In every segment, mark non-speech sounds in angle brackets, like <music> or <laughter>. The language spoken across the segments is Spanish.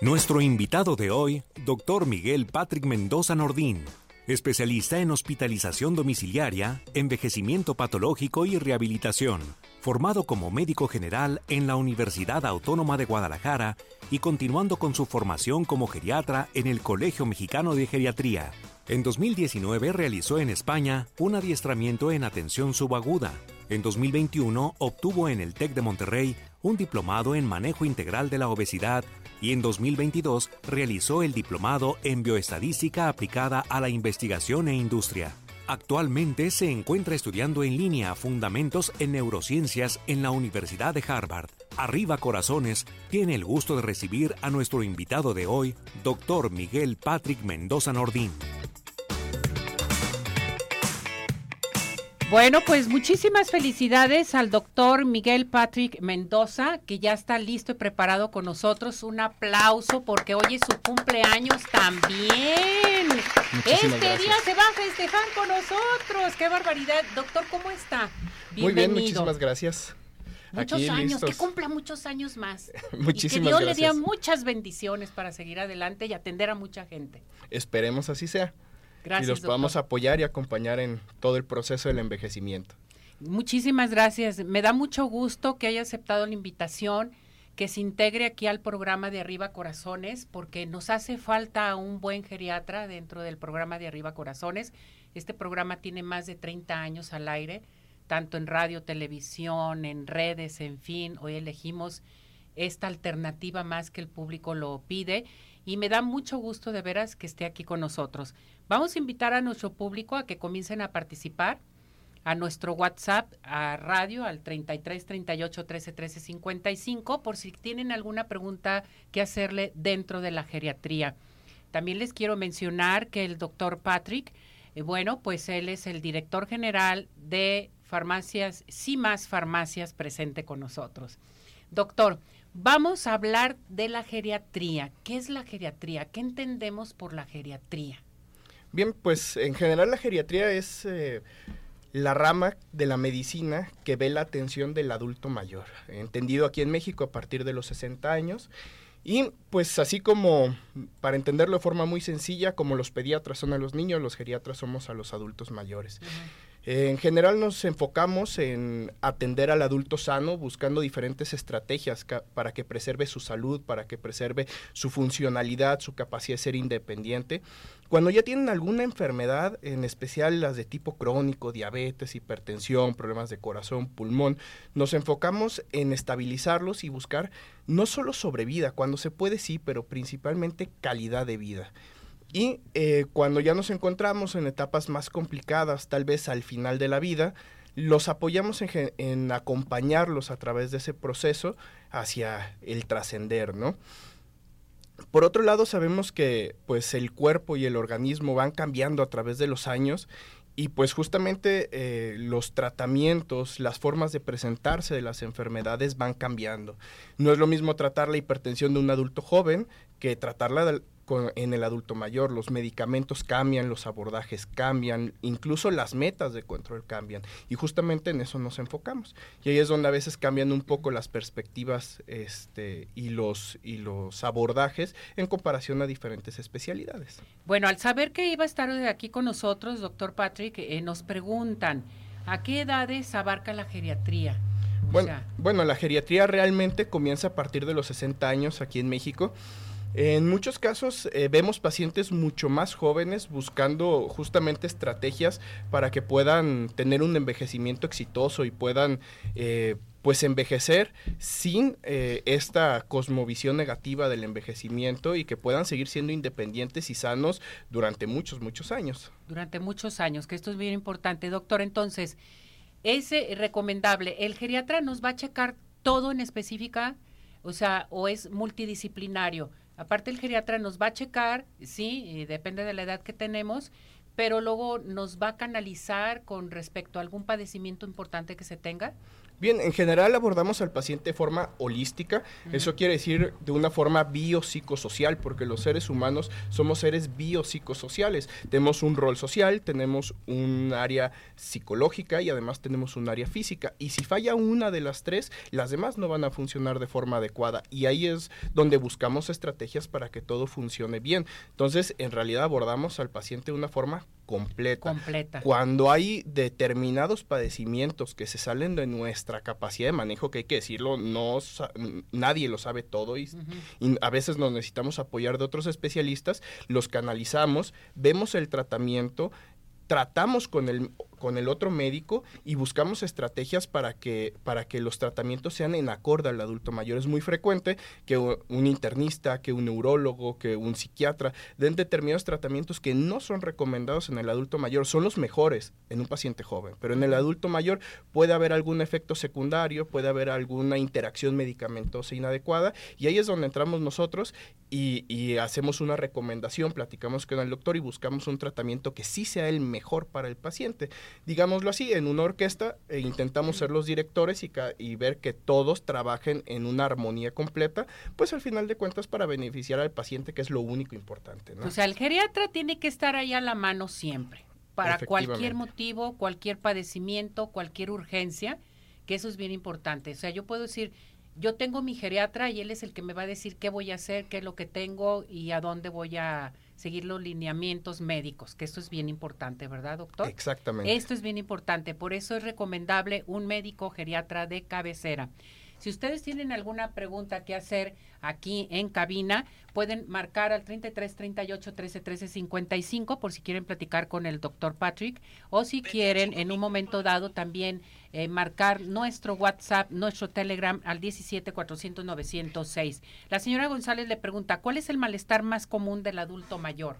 Nuestro invitado de hoy, Dr. Miguel Patrick Mendoza Nordín, especialista en hospitalización domiciliaria, envejecimiento patológico y rehabilitación, formado como médico general en la Universidad Autónoma de Guadalajara y continuando con su formación como geriatra en el Colegio Mexicano de Geriatría. En 2019 realizó en España un adiestramiento en atención subaguda. En 2021 obtuvo en el TEC de Monterrey un diplomado en manejo integral de la obesidad y en 2022 realizó el diplomado en bioestadística aplicada a la investigación e industria. Actualmente se encuentra estudiando en línea fundamentos en neurociencias en la Universidad de Harvard. Arriba Corazones tiene el gusto de recibir a nuestro invitado de hoy, Dr. Miguel Patrick Mendoza Nordín. Bueno, pues muchísimas felicidades al doctor Miguel Patrick Mendoza, que ya está listo y preparado con nosotros. Un aplauso porque hoy es su cumpleaños también. este día se va a festejar con nosotros. ¡Qué barbaridad! Doctor, ¿cómo está? Bienvenido. Muy bien, muchísimas gracias. Muchos años, que cumpla muchos años más. muchísimas <laughs> y que Dios le dé muchas bendiciones para seguir adelante y atender a mucha gente. Esperemos así sea y los podamos apoyar y acompañar en todo el proceso del envejecimiento. Muchísimas gracias. Me da mucho gusto que haya aceptado la invitación, que se integre aquí al programa de Arriba Corazones, porque nos hace falta un buen geriatra dentro del programa de Arriba Corazones. Este programa tiene más de 30 años al aire, tanto en radio, televisión, en redes, en fin. Hoy elegimos esta alternativa más que el público lo pide y me da mucho gusto de veras que esté aquí con nosotros. Vamos a invitar a nuestro público a que comiencen a participar a nuestro WhatsApp, a radio, al 33 38 13 13 55, por si tienen alguna pregunta que hacerle dentro de la geriatría. También les quiero mencionar que el doctor Patrick, eh, bueno, pues él es el director general de farmacias, sí más farmacias presente con nosotros. Doctor, Vamos a hablar de la geriatría. ¿Qué es la geriatría? ¿Qué entendemos por la geriatría? Bien, pues en general la geriatría es eh, la rama de la medicina que ve la atención del adulto mayor, entendido aquí en México a partir de los 60 años. Y pues así como, para entenderlo de forma muy sencilla, como los pediatras son a los niños, los geriatras somos a los adultos mayores en general nos enfocamos en atender al adulto sano buscando diferentes estrategias para que preserve su salud, para que preserve su funcionalidad, su capacidad de ser independiente. Cuando ya tienen alguna enfermedad, en especial las de tipo crónico, diabetes, hipertensión, problemas de corazón, pulmón, nos enfocamos en estabilizarlos y buscar no solo sobrevida, cuando se puede sí, pero principalmente calidad de vida. Y eh, cuando ya nos encontramos en etapas más complicadas, tal vez al final de la vida, los apoyamos en, acompañarlos a través de ese proceso hacia el trascender, ¿no? Por otro lado, sabemos que pues el cuerpo y el organismo van cambiando a través de los años y pues justamente eh, los tratamientos, las formas de presentarse de las enfermedades van cambiando. No es lo mismo tratar la hipertensión de un adulto joven que tratarla en el adulto mayor. Los medicamentos cambian, los abordajes cambian, incluso las metas de control cambian. Y justamente en eso nos enfocamos. Y ahí es donde a veces cambian un poco las perspectivas este, y, los, y los abordajes en comparación a diferentes especialidades. Bueno, al saber que iba a estar aquí con nosotros, doctor Patrick, eh, nos preguntan, ¿a qué edades abarca la geriatría? Bueno, bueno, la geriatría realmente comienza a partir de los 60 años aquí en México. En muchos casos eh, vemos pacientes mucho más jóvenes buscando justamente estrategias para que puedan tener un envejecimiento exitoso y puedan eh, pues envejecer sin eh, esta cosmovisión negativa del envejecimiento y que puedan seguir siendo independientes y sanos durante muchos, muchos años. Durante muchos años, que esto es bien importante. Doctor, entonces, ¿es recomendable? ¿El geriatra nos va a checar todo en específica? O sea, ¿o es multidisciplinario? Aparte el geriatra nos va a checar, sí, depende de la edad que tenemos, pero luego nos va a canalizar con respecto a algún padecimiento importante que se tenga. Bien, en general abordamos al paciente de forma holística, eso quiere decir de una forma biopsicosocial, porque los seres humanos somos seres biopsicosociales. Tenemos un rol social, tenemos un área psicológica y además tenemos un área física. Y si falla una de las tres, las demás no van a funcionar de forma adecuada. Y ahí es donde buscamos estrategias para que todo funcione bien. Entonces, en realidad abordamos al paciente de una forma completa. Completa. Cuando hay determinados padecimientos que se salen de nuestra capacidad de manejo, que hay que decirlo, no nadie lo sabe todo y, y, a veces nos necesitamos apoyar de otros especialistas, los canalizamos, vemos el tratamiento, tratamos con el con el otro médico y buscamos estrategias para que, para que los tratamientos sean en acorde al adulto mayor. Es muy frecuente que un internista, que un neurólogo, que un psiquiatra den determinados tratamientos que no son recomendados en el adulto mayor, son los mejores en un paciente joven, pero en el adulto mayor puede haber algún efecto secundario, puede haber alguna interacción medicamentosa inadecuada y ahí es donde entramos nosotros y, y hacemos una recomendación, platicamos con el doctor y buscamos un tratamiento que sí sea el mejor para el paciente digámoslo así, en una orquesta e intentamos ser los directores y, y, ver que todos trabajen en una armonía completa, pues al final de cuentas para beneficiar al paciente, que es lo único importante. O sea, el geriatra tiene que estar ahí a la mano siempre, para cualquier motivo, cualquier padecimiento, cualquier urgencia, que eso es bien importante. O sea, yo puedo decir, yo tengo mi geriatra y él es el que me va a decir qué voy a hacer, qué es lo que tengo y a dónde voy a seguir los lineamientos médicos, que esto es bien importante, ¿verdad, doctor? Exactamente. Esto es bien importante, por eso es recomendable un médico geriatra de cabecera. Si ustedes tienen alguna pregunta que hacer aquí en cabina, pueden marcar al 33 38 13 13 55 por si quieren platicar con el doctor Patrick o si quieren en un momento dado también eh, marcar nuestro WhatsApp, nuestro Telegram al 17 400 906. La señora González le pregunta, ¿cuál es el malestar más común del adulto mayor?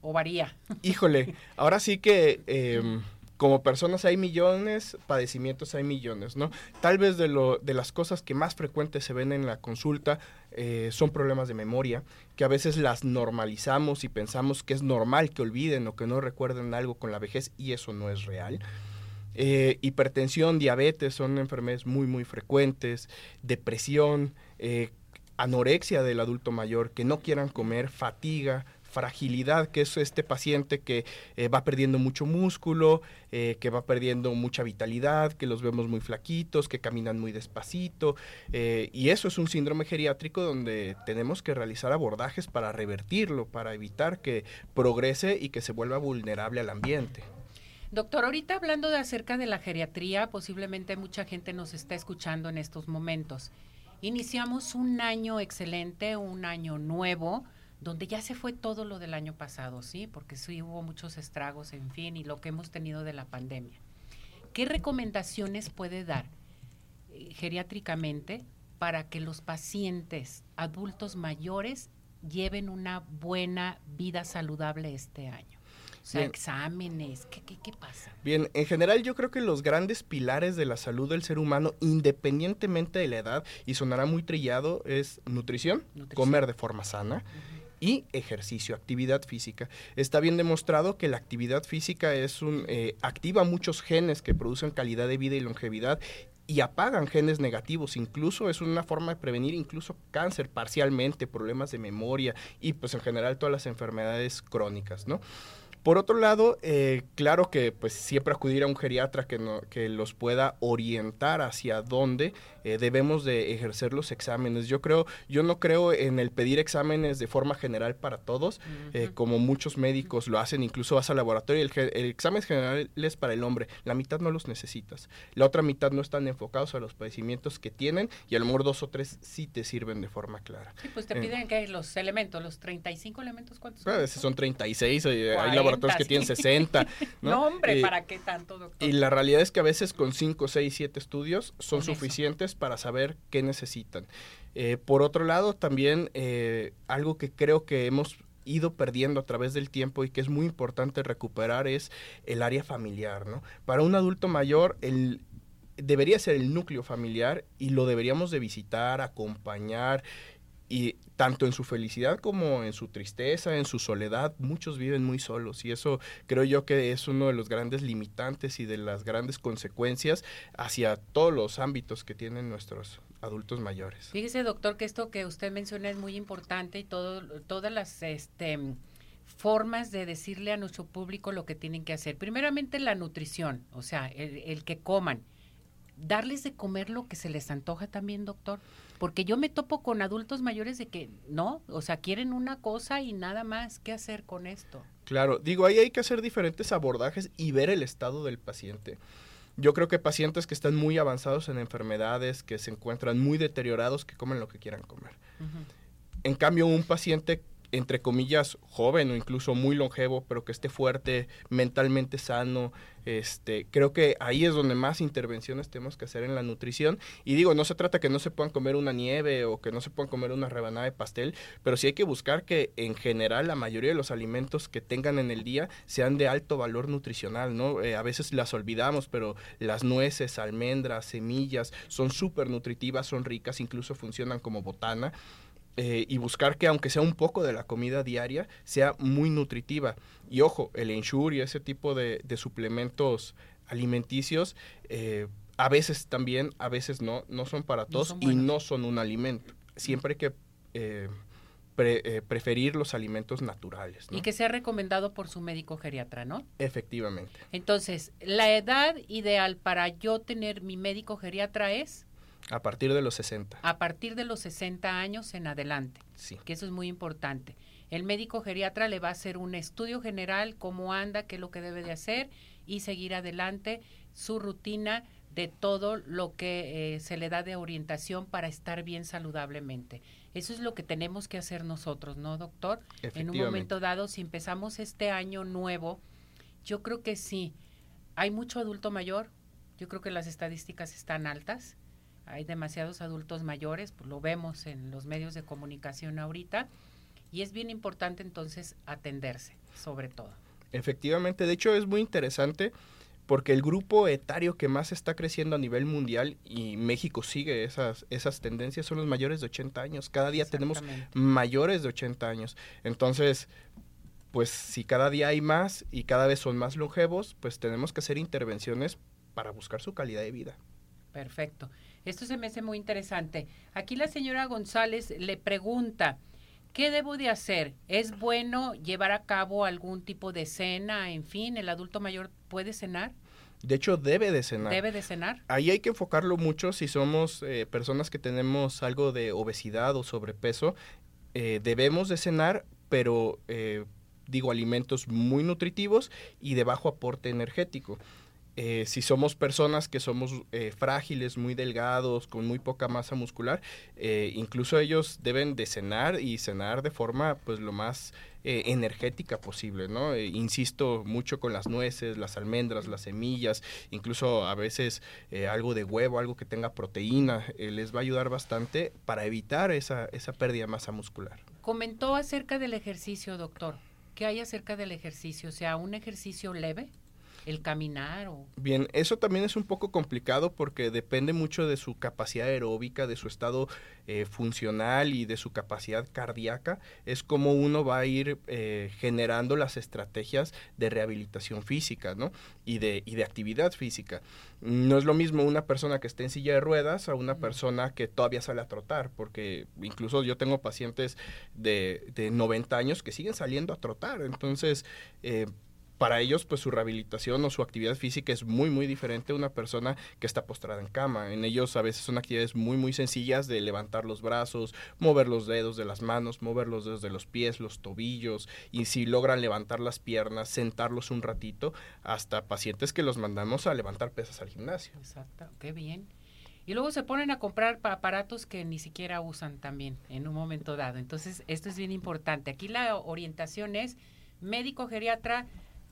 ¿O varía? Híjole, ahora sí que... Em, como personas hay millones, padecimientos hay millones, ¿no? Tal vez de, lo, de las cosas que más frecuentes se ven en la consulta eh, son problemas de memoria, que a veces las normalizamos y pensamos que es normal que olviden o que no recuerden algo con la vejez y eso no es real. Eh, hipertensión, diabetes son enfermedades muy, muy frecuentes, depresión, eh, anorexia del adulto mayor, que no quieran comer, fatiga, fragilidad, que es este paciente que eh, va perdiendo mucho músculo, eh, que va perdiendo mucha vitalidad, que los vemos muy flaquitos, que caminan muy despacito. Eh, y eso es un síndrome geriátrico donde tenemos que realizar abordajes para revertirlo, para evitar que progrese y que se vuelva vulnerable al ambiente. Doctor, ahorita hablando de acerca de la geriatría, posiblemente mucha gente nos está escuchando en estos momentos. Iniciamos un año excelente, un año nuevo donde ya se fue todo lo del año pasado, ¿sí? Porque sí hubo muchos estragos, en fin, y lo que hemos tenido de la pandemia. ¿Qué recomendaciones puede dar eh, geriátricamente para que los pacientes adultos mayores lleven una buena vida saludable este año? O sea, exámenes, ¿qué, ¿qué, qué, pasa? Bien, en general yo creo que los grandes pilares de la salud del ser humano, independientemente de la edad, y sonará muy trillado, es nutrición, comer de forma sana y ejercicio, actividad física. Está bien demostrado que la actividad física es un eh, activa muchos genes que producen calidad de vida y longevidad y apagan genes negativos, incluso es una forma de prevenir incluso cáncer parcialmente, problemas de memoria y pues en general todas las enfermedades crónicas, ¿no? Por otro lado, eh, claro que pues siempre acudir a un geriatra que, no, que los pueda orientar hacia dónde eh, debemos de ejercer los exámenes. Yo creo, yo no creo en el pedir exámenes de forma general para todos, eh, como muchos médicos lo hacen, incluso vas al laboratorio y el, examen general es para el hombre, la mitad no los necesitas, la otra mitad no están enfocados a los padecimientos que tienen y a lo mejor dos o tres sí te sirven de forma clara. Sí, pues te piden que los elementos, los 35 elementos, ¿cuántos son? veces son 36, hay laboratorios que tienen 60. <laughs> ¿no? hombre, ¿para qué tanto, doctor? Y la realidad es que a veces con 5, 6, 7 estudios son suficientes para saber qué necesitan. Eh, por otro lado, también eh, algo que creo que hemos ido perdiendo a través del tiempo y que es muy importante recuperar es el área familiar, ¿no? Para un adulto mayor, el, debería ser el núcleo familiar y lo deberíamos de visitar, acompañar y tanto en su felicidad como en su tristeza, en su soledad, muchos viven muy solos y eso creo yo que es uno de los grandes limitantes y de las grandes consecuencias hacia todos los ámbitos que tienen nuestros adultos mayores. Fíjese, doctor, que esto que usted menciona es muy importante y todo, todas las este, formas de decirle a nuestro público lo que tienen que hacer. Primeramente la nutrición, o sea, el, que coman. Darles de comer lo que se les antoja también, doctor. Porque yo me topo con adultos mayores de que no, o sea, quieren una cosa y nada más. ¿Qué hacer con esto? Claro, digo, ahí hay que hacer diferentes abordajes y ver el estado del paciente. Yo creo que pacientes que están muy avanzados en enfermedades, que se encuentran muy deteriorados, que comen lo que quieran comer. En cambio, un paciente entre comillas, joven o incluso muy longevo, pero que esté fuerte, mentalmente sano. Este, creo que ahí es donde más intervenciones tenemos que hacer en la nutrición. Y digo, no se trata que no se puedan comer una nieve o que no se puedan comer una rebanada de pastel, pero sí hay que buscar que en general la mayoría de los alimentos que tengan en el día sean de alto valor nutricional, ¿no? Eh, a veces las olvidamos, pero las nueces, almendras, semillas son súper nutritivas, son ricas, incluso funcionan como botana. Eh, y buscar que aunque sea un poco de la comida diaria, sea muy nutritiva. Y ojo, el ensure y ese tipo de, suplementos alimenticios, eh, a veces también, a veces no, no son para todos y no son un alimento. Siempre hay que eh, preferir los alimentos naturales. Y que sea recomendado por su médico geriatra, ¿no? Efectivamente. Entonces, la edad ideal para yo tener mi médico geriatra es a partir de los 60. A partir de los 60 años en adelante. Sí. Que eso es muy importante. El médico geriatra le va a hacer un estudio general, cómo anda, qué es lo que debe de hacer y seguir adelante su rutina de todo lo que eh, se le da de orientación para estar bien saludablemente. Eso es lo que tenemos que hacer nosotros, ¿no, doctor? En un momento dado, si empezamos este año nuevo, yo creo que sí. Hay mucho adulto mayor, yo creo que las estadísticas están altas hay demasiados adultos mayores, pues lo vemos en los medios de comunicación ahorita, y es bien importante entonces atenderse, sobre todo. Efectivamente, de hecho es muy interesante porque el grupo etario que más está creciendo a nivel mundial y México sigue esas, esas tendencias son los mayores de 80 años. Cada día tenemos mayores de 80 años. Entonces, pues si cada día hay más y cada vez son más longevos, pues tenemos que hacer intervenciones para buscar su calidad de vida. Perfecto. Esto se me hace muy interesante. Aquí la señora González le pregunta, ¿qué debo de hacer? ¿Es bueno llevar a cabo algún tipo de cena? En fin, ¿el adulto mayor puede cenar? De hecho, debe de cenar. Debe de cenar. Ahí hay que enfocarlo mucho si somos eh, personas que tenemos algo de obesidad o sobrepeso. Eh, debemos de cenar, pero eh, digo alimentos muy nutritivos y de bajo aporte energético. Eh, si somos personas que somos eh, frágiles, muy delgados, con muy poca masa muscular, eh, incluso ellos deben de cenar y cenar de forma pues lo más energética posible, ¿no? insisto mucho con las nueces, las almendras, las semillas, incluso a veces algo de huevo, algo que tenga proteína, les va a ayudar bastante para evitar esa, esa pérdida de masa muscular. Comentó acerca del ejercicio, doctor. ¿Qué hay acerca del ejercicio? O sea, un ejercicio leve el caminar o... Bien, eso también es un poco complicado porque depende mucho de su capacidad aeróbica, de su estado eh, funcional y de su capacidad cardíaca. Es como uno va a ir eh, generando las estrategias de rehabilitación física, ¿no? Y de, y de actividad física. No es lo mismo una persona que esté en silla de ruedas a una persona que todavía sale a trotar, porque incluso yo tengo pacientes de, de 90 años que siguen saliendo a trotar. Entonces, eh, para ellos pues su rehabilitación o su actividad física es muy muy diferente a una persona que está postrada en cama. En ellos a veces son actividades muy muy sencillas de levantar los brazos, mover los dedos de las manos, mover los dedos de los pies, los tobillos y si logran levantar las piernas, sentarlos un ratito, hasta pacientes que los mandamos a levantar pesas al gimnasio. Exacto, qué bien. Y luego se ponen a comprar aparatos que ni siquiera usan también en un momento dado. Entonces, esto es bien importante. Aquí la orientación es médico geriatra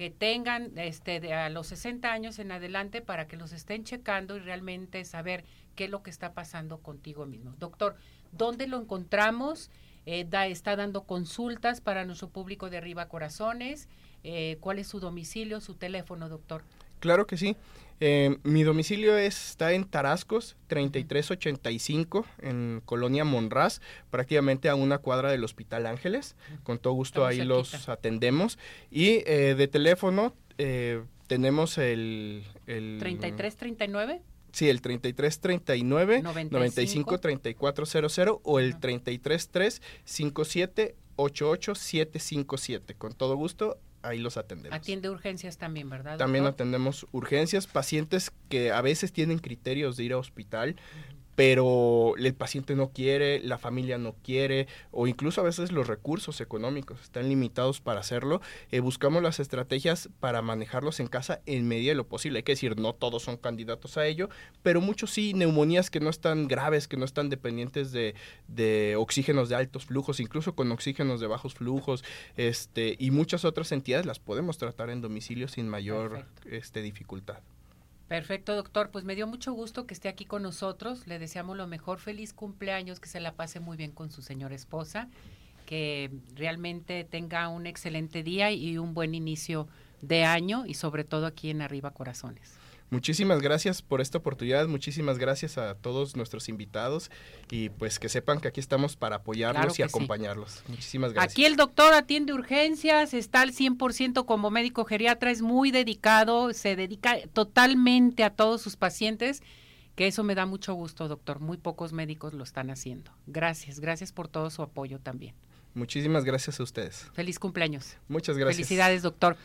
que tengan este, de a los 60 años en adelante para que los estén checando y realmente saber qué es lo que está pasando contigo mismo. Doctor, ¿dónde lo encontramos? Eh, da, está dando consultas para nuestro público de Arriba Corazones. Eh, ¿Cuál es su domicilio, su teléfono, doctor? Claro que sí. Eh, mi domicilio está en Tarascos, 3385, en Colonia Monraz, prácticamente a una cuadra del Hospital Ángeles. Con todo gusto ahí los atendemos. Y eh, de teléfono eh, tenemos el, el... 3339. Sí, el 3339 95 3400 o el 333 57 757. Con todo gusto, ahí los atendemos. Atiende urgencias también, ¿verdad? También atendemos urgencias, pacientes que a veces tienen criterios de ir a hospital, pero el paciente no quiere, la familia no quiere, o incluso a veces los recursos económicos están limitados para hacerlo, eh, buscamos las estrategias para manejarlos en casa en medida de lo posible. Hay que decir, no todos son candidatos a ello, pero muchos sí, neumonías que no están graves, que no están dependientes de, de oxígenos de altos flujos, incluso con oxígenos de bajos flujos, este, y muchas otras entidades las podemos tratar en domicilio sin mayor este, dificultad. Perfecto, doctor. Pues me dio mucho gusto que esté aquí con nosotros. Le deseamos lo mejor. Feliz cumpleaños, que se la pase muy bien con su señora esposa, que realmente tenga un excelente día y un buen inicio de año y sobre todo aquí en Arriba Corazones. Muchísimas gracias por esta oportunidad, muchísimas gracias a todos nuestros invitados y pues que sepan que aquí estamos para apoyarlos y acompañarlos. Muchísimas gracias. Aquí el doctor atiende urgencias, está al 100% como médico geriatra, es muy dedicado, se dedica totalmente a todos sus pacientes, que eso me da mucho gusto, doctor. Muy pocos médicos lo están haciendo. Gracias, gracias por todo su apoyo también. Muchísimas gracias a ustedes. Feliz cumpleaños. Muchas gracias. Felicidades, doctor.